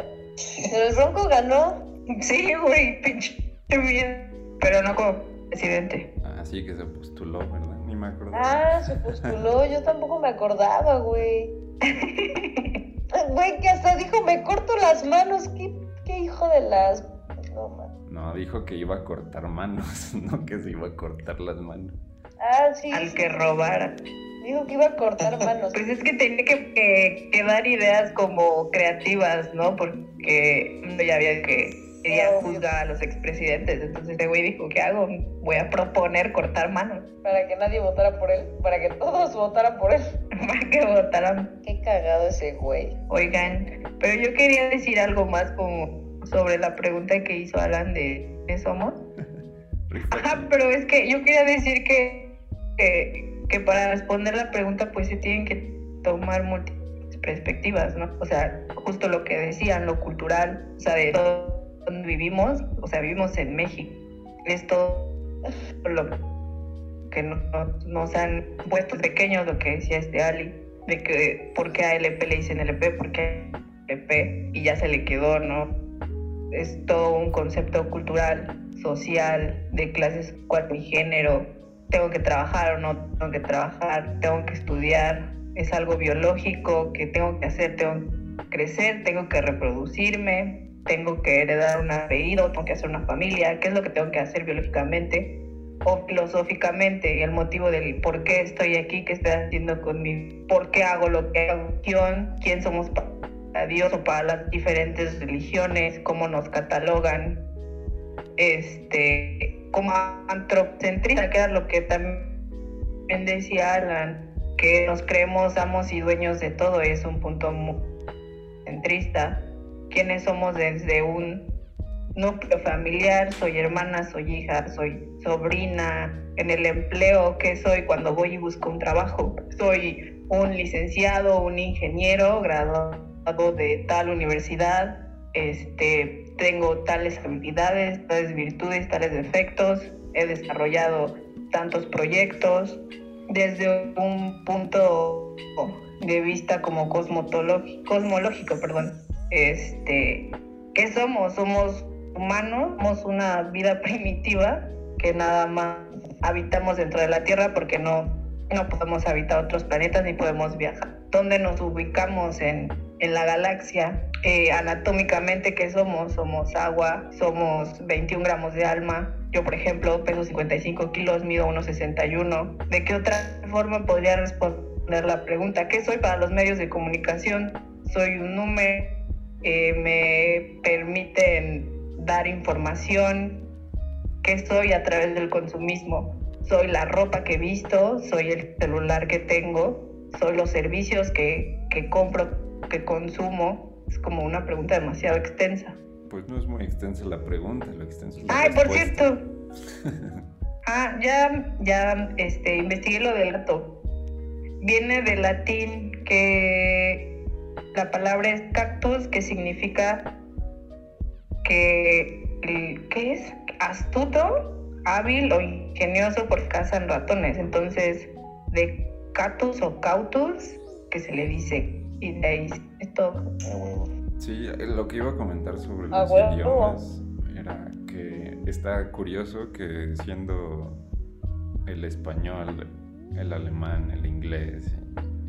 Speaker 3: pero el Bronco ganó.
Speaker 1: Sí, güey, pinche bien. Pero no como presidente.
Speaker 2: Así que se postuló, ¿verdad? Ni me acuerdo.
Speaker 3: Ah, se postuló. Yo tampoco me acordaba, güey. Güey, que hasta dijo, me corto las manos. ¿Qué, qué hijo de las... No, man.
Speaker 2: No, dijo que iba a cortar manos, no que se iba a cortar las manos.
Speaker 3: Ah, sí.
Speaker 1: Al
Speaker 3: sí.
Speaker 1: que robara.
Speaker 3: Dijo que iba a cortar manos.
Speaker 1: Pues es que tenía que, que- que dar ideas como creativas, ¿no? Porque uno ya había que quería juzgar a los expresidentes. Entonces este güey dijo, ¿qué hago? Voy a proponer cortar manos
Speaker 3: Para que nadie votara por él. Para que todos votaran por él.
Speaker 1: para que votaran.
Speaker 3: Qué cagado ese güey.
Speaker 1: Oigan, pero yo quería decir algo más como sobre la pregunta que hizo Alan de ¿qué somos? Ajá, pero es que yo quería decir que, que, que para responder la pregunta pues se tienen que tomar múltiples perspectivas, ¿no? O sea, justo lo que decían, lo cultural, o sea, de todo donde vivimos, o sea, vivimos en México. Es todo lo que no- no- nos han puesto pequeños, lo que decía este Ali, de que por qué a LP le dicen LP, por qué LP, y ya se le quedó, ¿no? Es todo un concepto cultural, social, de clases cuatro y género. Tengo que trabajar o no tengo que trabajar, tengo que estudiar, es algo biológico que tengo que hacer, tengo que crecer, tengo que reproducirme, tengo que heredar un apellido, tengo que hacer una familia, qué es lo que tengo que hacer biológicamente o filosóficamente el motivo del por qué estoy aquí, qué estoy haciendo con mi, por qué hago lo que hago, quién somos para Dios o para las diferentes religiones, cómo nos catalogan, este, como antropocentrista, que era lo que también decía Alan, que nos creemos amos y dueños de todo, es un punto muy centrista, quiénes somos desde un núcleo familiar, soy hermana, soy hija, soy sobrina, en el empleo, ¿qué soy cuando voy y busco un trabajo? Soy un licenciado, un ingeniero graduado de tal universidad, este, tengo tales habilidades, tales virtudes, tales defectos, he desarrollado tantos proyectos desde un punto de vista como cosmológico, perdón. Este, ¿qué somos? Somos humanos, somos una vida primitiva que nada más habitamos dentro de la Tierra porque no, no podemos habitar otros planetas ni podemos viajar. ¿Dónde nos ubicamos en, en la galaxia? Eh, anatómicamente, ¿qué somos? Somos agua, somos 21 gramos de alma. Yo, por ejemplo, peso 55 kilos, mido 1,61. ¿De qué otra forma podría responder la pregunta? ¿Qué soy para los medios de comunicación? Soy un número, eh, me permiten dar información, qué soy a través del consumismo. Soy la ropa que visto, soy el celular que tengo, soy los servicios que, que compro, que consumo. Es como una pregunta demasiado extensa.
Speaker 2: Pues no es muy extensa la pregunta, lo extenso es
Speaker 1: la Ay, por cierto. ah, ya, ya este, investigué lo del gato. Viene del latín que la palabra es cactus, que significa que, ¿qué es? astuto, hábil o ingenioso por cazan ratones. Entonces, de catus o cautus, que se le dice, y de ahí es todo.
Speaker 2: Sí, lo que iba a comentar sobre los idiomas era que está curioso que siendo el español, el alemán, el inglés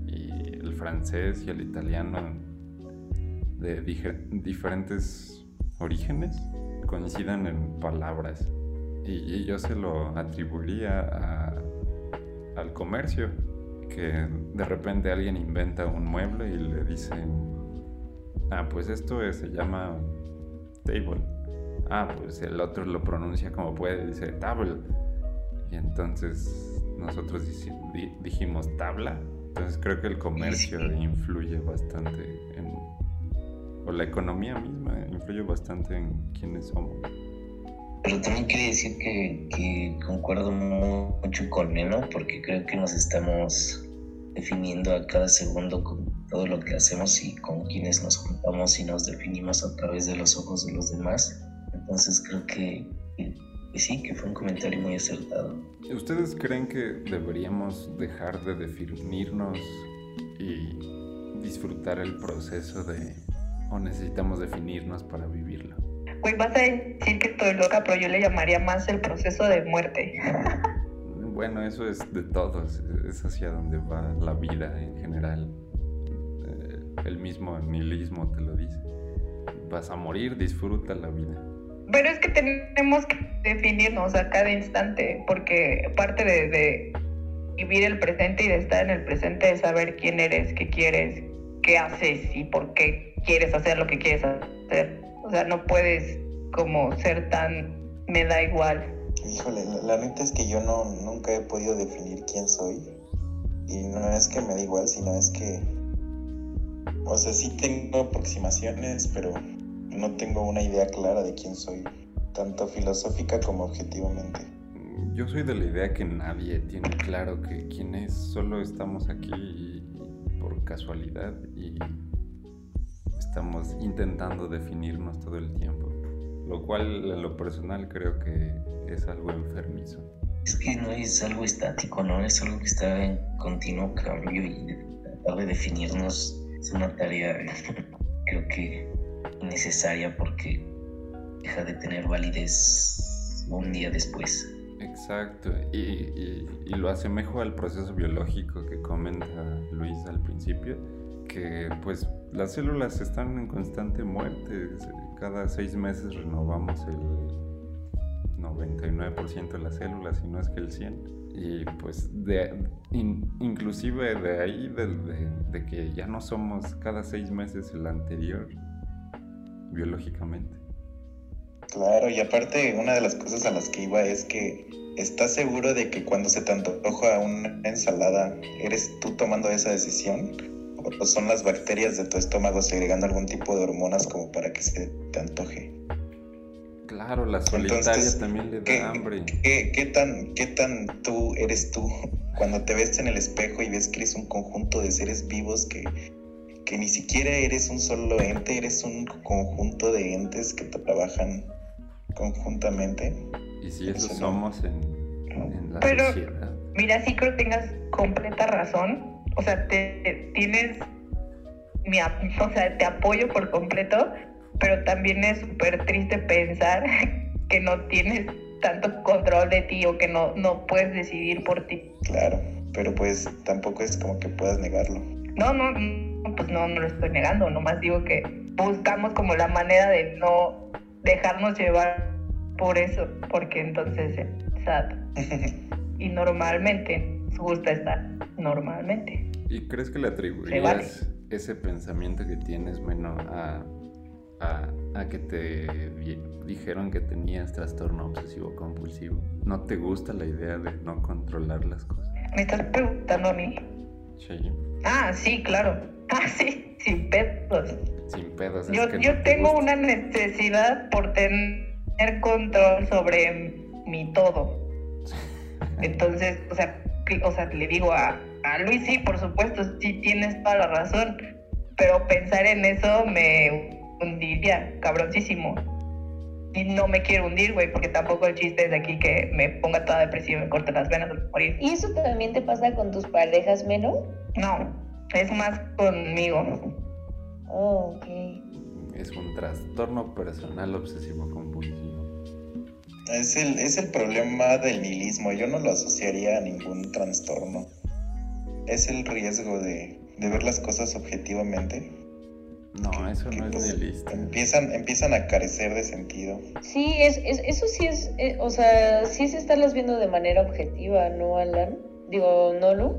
Speaker 2: y el francés y el italiano de diferentes orígenes, coincidan en palabras. Y, yo se lo atribuiría al comercio, que de repente alguien inventa un mueble y le dicen, ah, pues esto se llama table. Ah, pues el otro lo pronuncia como puede, dice table. Y entonces nosotros dijimos tabla. Entonces creo que el comercio influye bastante en, o la economía misma influye bastante en quiénes somos.
Speaker 4: Pero también quiere decir que, concuerdo mucho con Neno, porque creo que nos estamos definiendo a cada segundo con todo lo que hacemos y con quienes nos juntamos y nos definimos a través de los ojos de los demás. Entonces creo que, que sí, que fue un comentario muy acertado.
Speaker 2: ¿Ustedes creen que deberíamos dejar de definirnos y disfrutar el proceso de o necesitamos definirnos para vivirlo?
Speaker 1: Pues vas a decir que estoy loca, pero yo le llamaría más el proceso de muerte.
Speaker 2: Bueno, eso es de todos, es hacia donde va la vida en general. Eh, el mismo nihilismo te lo dice. Vas a morir, disfruta la vida.
Speaker 1: Pero es que tenemos que definirnos a cada instante, porque parte de, de vivir el presente y de estar en el presente es saber quién eres, qué quieres, qué haces y por qué quieres hacer lo que quieres hacer. O sea, no puedes como ser tan me da igual.
Speaker 5: Híjole, la, neta es que yo no nunca he podido definir quién soy. Y no es que me da igual, sino es que o sea, sí tengo aproximaciones, pero no tengo una idea clara de quién soy, tanto filosófica como objetivamente.
Speaker 2: Yo soy de la idea que nadie tiene claro que quién es, solo estamos aquí por casualidad y estamos intentando definirnos todo el tiempo, lo cual en lo personal creo que es algo enfermizo.
Speaker 4: Es que no es algo estático, ¿no? Es algo que está en continuo cambio y tratar de definirnos es una tarea, creo que necesaria porque deja de tener validez un día después.
Speaker 2: Exacto, y, y, y lo asemejo al proceso biológico que comenta Luis al principio que pues las células están en constante muerte. Cada seis meses renovamos el 99% de las células, y no es que el 100%. Y pues de, inclusive de ahí, de, que ya no somos cada seis meses el anterior, biológicamente.
Speaker 5: Claro, y aparte una de las cosas a las que iba es que ¿estás seguro de que cuando se te antoja una ensalada, eres tú tomando esa decisión? O son las bacterias de tu estómago segregando algún tipo de hormonas como para que se te antoje.
Speaker 2: Claro, la solitaria también le da hambre.
Speaker 5: ¿qué, qué, tan, ¿Qué tan tú eres tú cuando te ves en el espejo y ves que eres un conjunto de seres vivos que, que ni siquiera eres un solo ente, eres un conjunto de entes que trabajan conjuntamente?
Speaker 2: Y si eso, somos en, en, la
Speaker 1: Pero,
Speaker 2: sociedad.
Speaker 1: Mira, sí creo que tengas completa razón. O sea, te, tienes mi, o sea, te apoyo por completo, pero también es súper triste pensar que no tienes tanto control de ti o que no, no puedes decidir por ti.
Speaker 5: Claro, pero pues tampoco es como que puedas negarlo.
Speaker 1: No, no, pues no, no lo estoy negando, nomás digo que buscamos como la manera de no dejarnos llevar por eso, porque entonces es sad. y normalmente gusta estar normalmente.
Speaker 2: ¿Y crees que le atribuirías vale. ese pensamiento que tienes, bueno, a, a, a, que te dijeron que tenías trastorno obsesivo compulsivo? ¿No te gusta la idea de no controlar las cosas?
Speaker 1: ¿Me estás preguntando a mí?
Speaker 2: Sí.
Speaker 1: Ah, sí, claro. Ah, sí, sin pedos.
Speaker 2: Sin pedos.
Speaker 1: Yo,
Speaker 2: es que
Speaker 1: yo
Speaker 2: no te
Speaker 1: tengo
Speaker 2: gusta.
Speaker 1: una necesidad por tener control sobre mi todo. Entonces, o sea, o sea, le digo a, a Luis, sí, por supuesto, sí tienes toda la razón, pero pensar en eso me hundiría, cabroncísimo. Y no me quiero hundir, güey, porque tampoco el chiste es de aquí que me ponga toda depresiva y me corte las venas al morir.
Speaker 3: ¿Y eso también te pasa con tus parejas, Meno?
Speaker 1: No, es más conmigo.
Speaker 3: Oh, ok.
Speaker 2: Es un trastorno personal obsesivo compulsivo.
Speaker 5: Es el, es el problema del nihilismo. Yo no lo asociaría a ningún trastorno. Es el riesgo de, de ver las cosas objetivamente.
Speaker 2: No, eso
Speaker 5: que,
Speaker 2: no es
Speaker 5: pues,
Speaker 2: nihilista.
Speaker 5: Empiezan, empiezan a carecer de sentido.
Speaker 3: Sí, es, es, eso sí es, eh, o sea, sí es estarlas viendo de manera objetiva, ¿no, Alan? Digo, ¿no, Lu?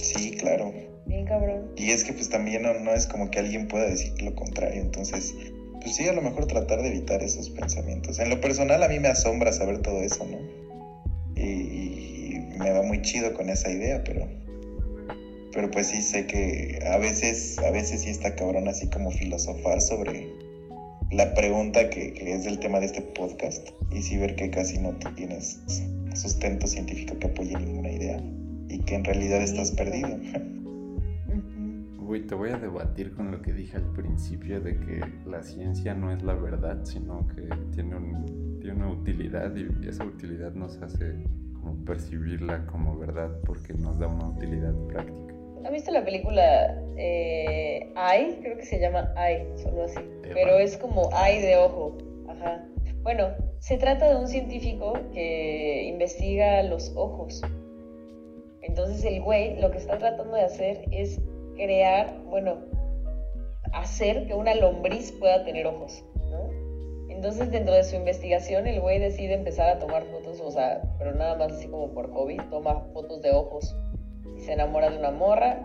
Speaker 5: Sí, claro.
Speaker 3: Bien cabrón.
Speaker 5: Y es que pues también no, no es como que alguien pueda decir lo contrario. Entonces, pues sí, a lo mejor tratar de evitar esos pensamientos. En lo personal a mí me asombra saber todo eso, ¿no? Y, y me va muy chido con esa idea, pero... Pero pues sí sé que a veces, a veces sí está cabrón así como filosofar sobre la pregunta que, que es del tema de este podcast. Y sí ver que casi no tienes sustento científico que apoye ninguna idea. Y que en realidad estás perdido.
Speaker 2: Uy, te voy a debatir con lo que dije al principio de que la ciencia no es la verdad, sino que tiene, un, tiene una utilidad y esa utilidad nos hace como percibirla como verdad porque nos da una utilidad práctica.
Speaker 3: ¿Has visto la película eh, Eye? Creo que se llama Eye, solo así.
Speaker 2: Eva.
Speaker 3: Pero es como Eye de ojo. Ajá. Bueno, se trata de un científico que investiga los ojos. Entonces el güey lo que está tratando de hacer es crear, bueno, hacer que una lombriz pueda tener ojos, ¿no? Entonces dentro de su investigación el güey decide empezar a tomar fotos, o sea, pero nada más así como por hobby, toma fotos de ojos se enamora de una morra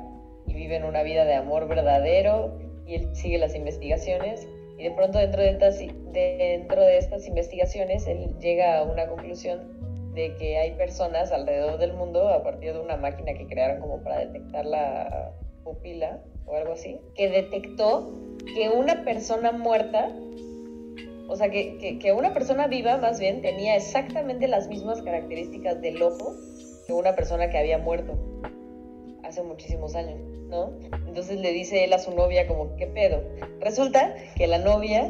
Speaker 3: y viven una vida de amor verdadero y él sigue las investigaciones y de pronto dentro de estas, de- dentro de estas investigaciones él llega a una conclusión de que hay personas alrededor del mundo a partir de una máquina que crearon como para detectar la pupila o algo así, que detectó que una persona muerta, o sea, que, que, que una persona viva más bien tenía exactamente las mismas características del ojo que una persona que había muerto hace muchísimos años, ¿no? Entonces le dice él a su novia como, ¿qué pedo? Resulta que la novia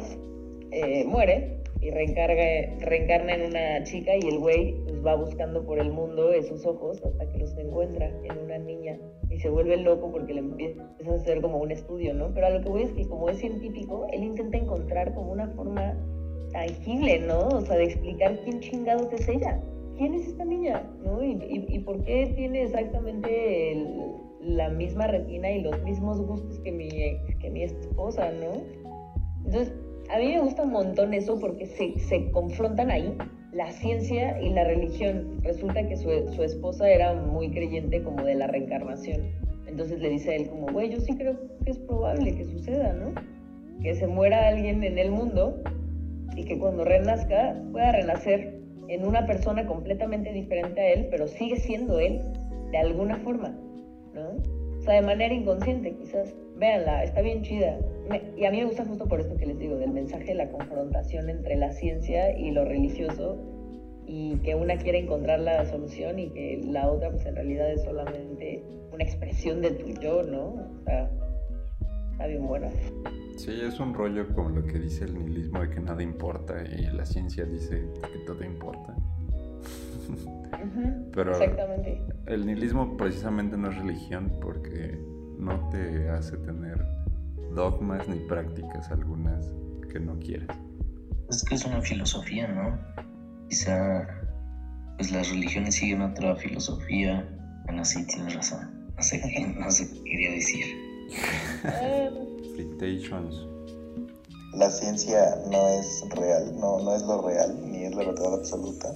Speaker 3: eh, muere y reencarga, reencarna en una chica y el güey pues, va buscando por el mundo esos ojos hasta que los encuentra en una niña y se vuelve loco porque le empieza a hacer como un estudio, ¿no? Pero a lo que voy es que como es científico, él intenta encontrar como una forma tangible, ¿no? O sea, de explicar quién chingados es ella. ¿Quién es esta niña? ¿No? ¿Y, y, y por qué tiene exactamente el- la misma retina y los mismos gustos que mi, que mi esposa, ¿no? Entonces, a mí me gusta un montón eso porque se, se confrontan ahí la ciencia y la religión. Resulta que su, su esposa era muy creyente como de la reencarnación. Entonces le dice a él como, güey, yo sí creo que es probable que suceda, ¿no? Que se muera alguien en el mundo y que cuando renazca pueda renacer en una persona completamente diferente a él, pero sigue siendo él de alguna forma, ¿no? O sea, de manera inconsciente quizás. Véanla, está bien chida. y a mí me gusta justo por esto que les digo, del mensaje de la confrontación entre la ciencia y lo religioso, y que una quiere encontrar la solución y que la otra pues en realidad es solamente una expresión de tu yo, ¿no? O sea, está bien buena.
Speaker 2: Sí, es un rollo como lo que dice el nihilismo de que nada importa y la ciencia dice que todo importa. Pero
Speaker 3: exactamente.
Speaker 2: el nihilismo precisamente no es religión porque no te hace tener dogmas ni prácticas algunas que no quieres.
Speaker 4: Es que es una filosofía, ¿no? Quizá pues las religiones siguen otra filosofía. Bueno, sí, tienes razón. No sé, no sé qué quería decir.
Speaker 2: Fritations.
Speaker 5: La ciencia no es real, no, no es lo real, ni es la verdad absoluta.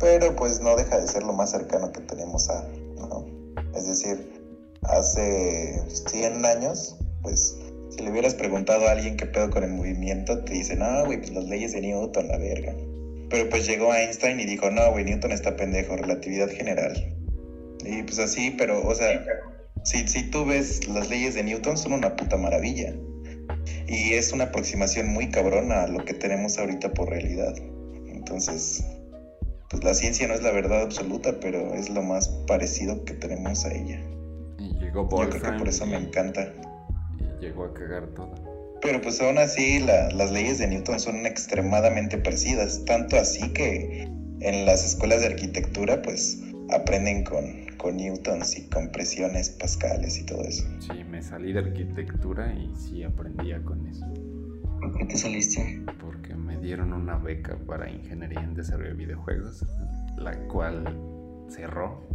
Speaker 5: Pero pues no deja de ser lo más cercano que tenemos a, ¿no? Es decir, hace 100 años, pues si le hubieras preguntado a alguien qué pedo con el movimiento, te dice, no, güey, pues las leyes de Newton, la verga. Pero pues llegó Einstein y dijo, no, güey, Newton está pendejo, relatividad general. Y pues así, pero, o sea, si, si tú ves las leyes de Newton, son una puta maravilla. Y es una aproximación muy cabrona a lo que tenemos ahorita por realidad. Entonces, pues la ciencia no es la verdad absoluta, pero es lo más parecido que tenemos a ella.
Speaker 2: Y llegó
Speaker 5: Yo creo que por eso me encanta.
Speaker 2: Y llegó a cagar todo.
Speaker 5: Pero pues aún así las leyes de Newton son extremadamente parecidas, tanto así que en las escuelas de arquitectura pues aprenden con, con newtons y con presiones pascales y todo eso.
Speaker 2: Sí, me salí de arquitectura y sí aprendía con eso.
Speaker 4: ¿Por qué te saliste?
Speaker 2: Porque me dieron una beca para ingeniería en desarrollo de videojuegos, la cual cerró.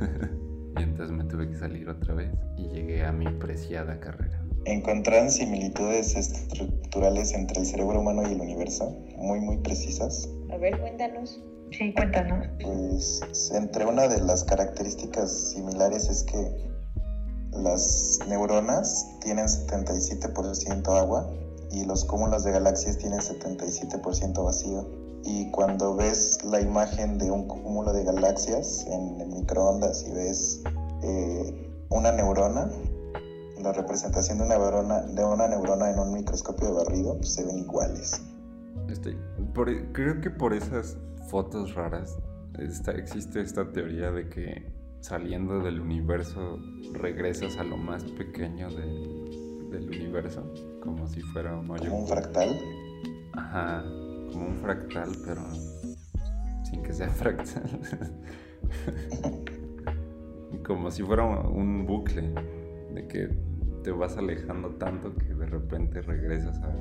Speaker 2: y entonces me tuve que salir otra vez y llegué a mi preciada carrera.
Speaker 5: Encontraron similitudes estructurales entre el cerebro humano y el universo, muy, muy precisas.
Speaker 3: A ver, cuéntanos.
Speaker 1: Sí, cuéntanos.
Speaker 5: Pues entre una de las características similares es que las neuronas tienen 77% agua y los cúmulos de galaxias tienen 77% vacío. Y cuando ves la imagen de un cúmulo de galaxias en el microondas y ves eh, una neurona, la representación de una, neurona, de una neurona en un microscopio de barrido, pues se ven iguales.
Speaker 2: Este, por, creo que por esas fotos raras existe esta teoría de que saliendo del universo regresas a lo más pequeño del, del universo, como si fuera un hoyo.
Speaker 5: Como un fractal.
Speaker 2: Ajá, como un fractal, pero sin que sea fractal. como si fuera un bucle de que te vas alejando tanto que de repente regresas a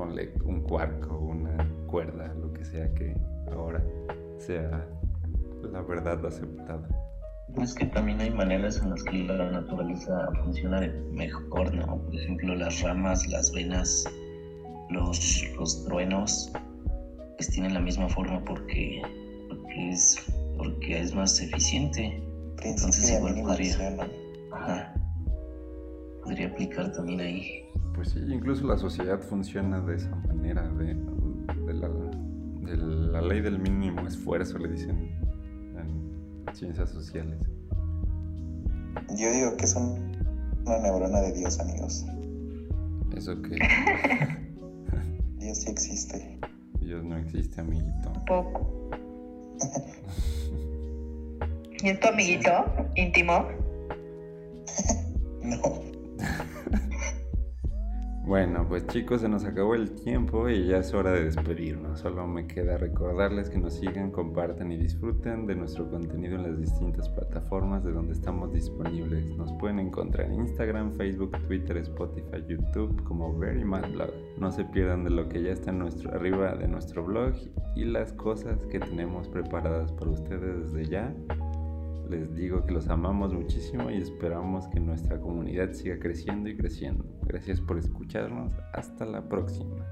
Speaker 2: ponle un cuarco, una cuerda, lo que sea que ahora sea la verdad aceptada.
Speaker 4: Es que también hay maneras en las que la naturaleza funciona mejor, ¿no? Por ejemplo, las ramas, las venas, los, los truenos, pues tienen la misma forma porque, porque, es, porque es más eficiente. Entonces igual podría, ajá, podría aplicar también ahí.
Speaker 2: Pues sí, incluso la sociedad funciona de esa manera, de, de, la, de la ley del mínimo esfuerzo, le dicen en ciencias sociales.
Speaker 5: Yo digo que es un- una neurona de Dios, amigos.
Speaker 2: Eso que
Speaker 5: Dios sí existe.
Speaker 2: Dios no existe, amiguito.
Speaker 1: Poco. ¿Y es tu amiguito íntimo?
Speaker 5: No.
Speaker 2: Bueno, pues chicos, se nos acabó el tiempo y ya es hora de despedirnos. Solo me queda recordarles que nos sigan, compartan y disfruten de nuestro contenido en las distintas plataformas de donde estamos disponibles. Nos pueden encontrar en Instagram, Facebook, Twitter, Spotify, YouTube como Very Mad Blog. No se pierdan de lo que ya está en nuestro, arriba de nuestro blog y las cosas que tenemos preparadas para ustedes desde ya. Les digo que los amamos muchísimo y esperamos que nuestra comunidad siga creciendo y creciendo. Gracias por escucharnos. Hasta la próxima.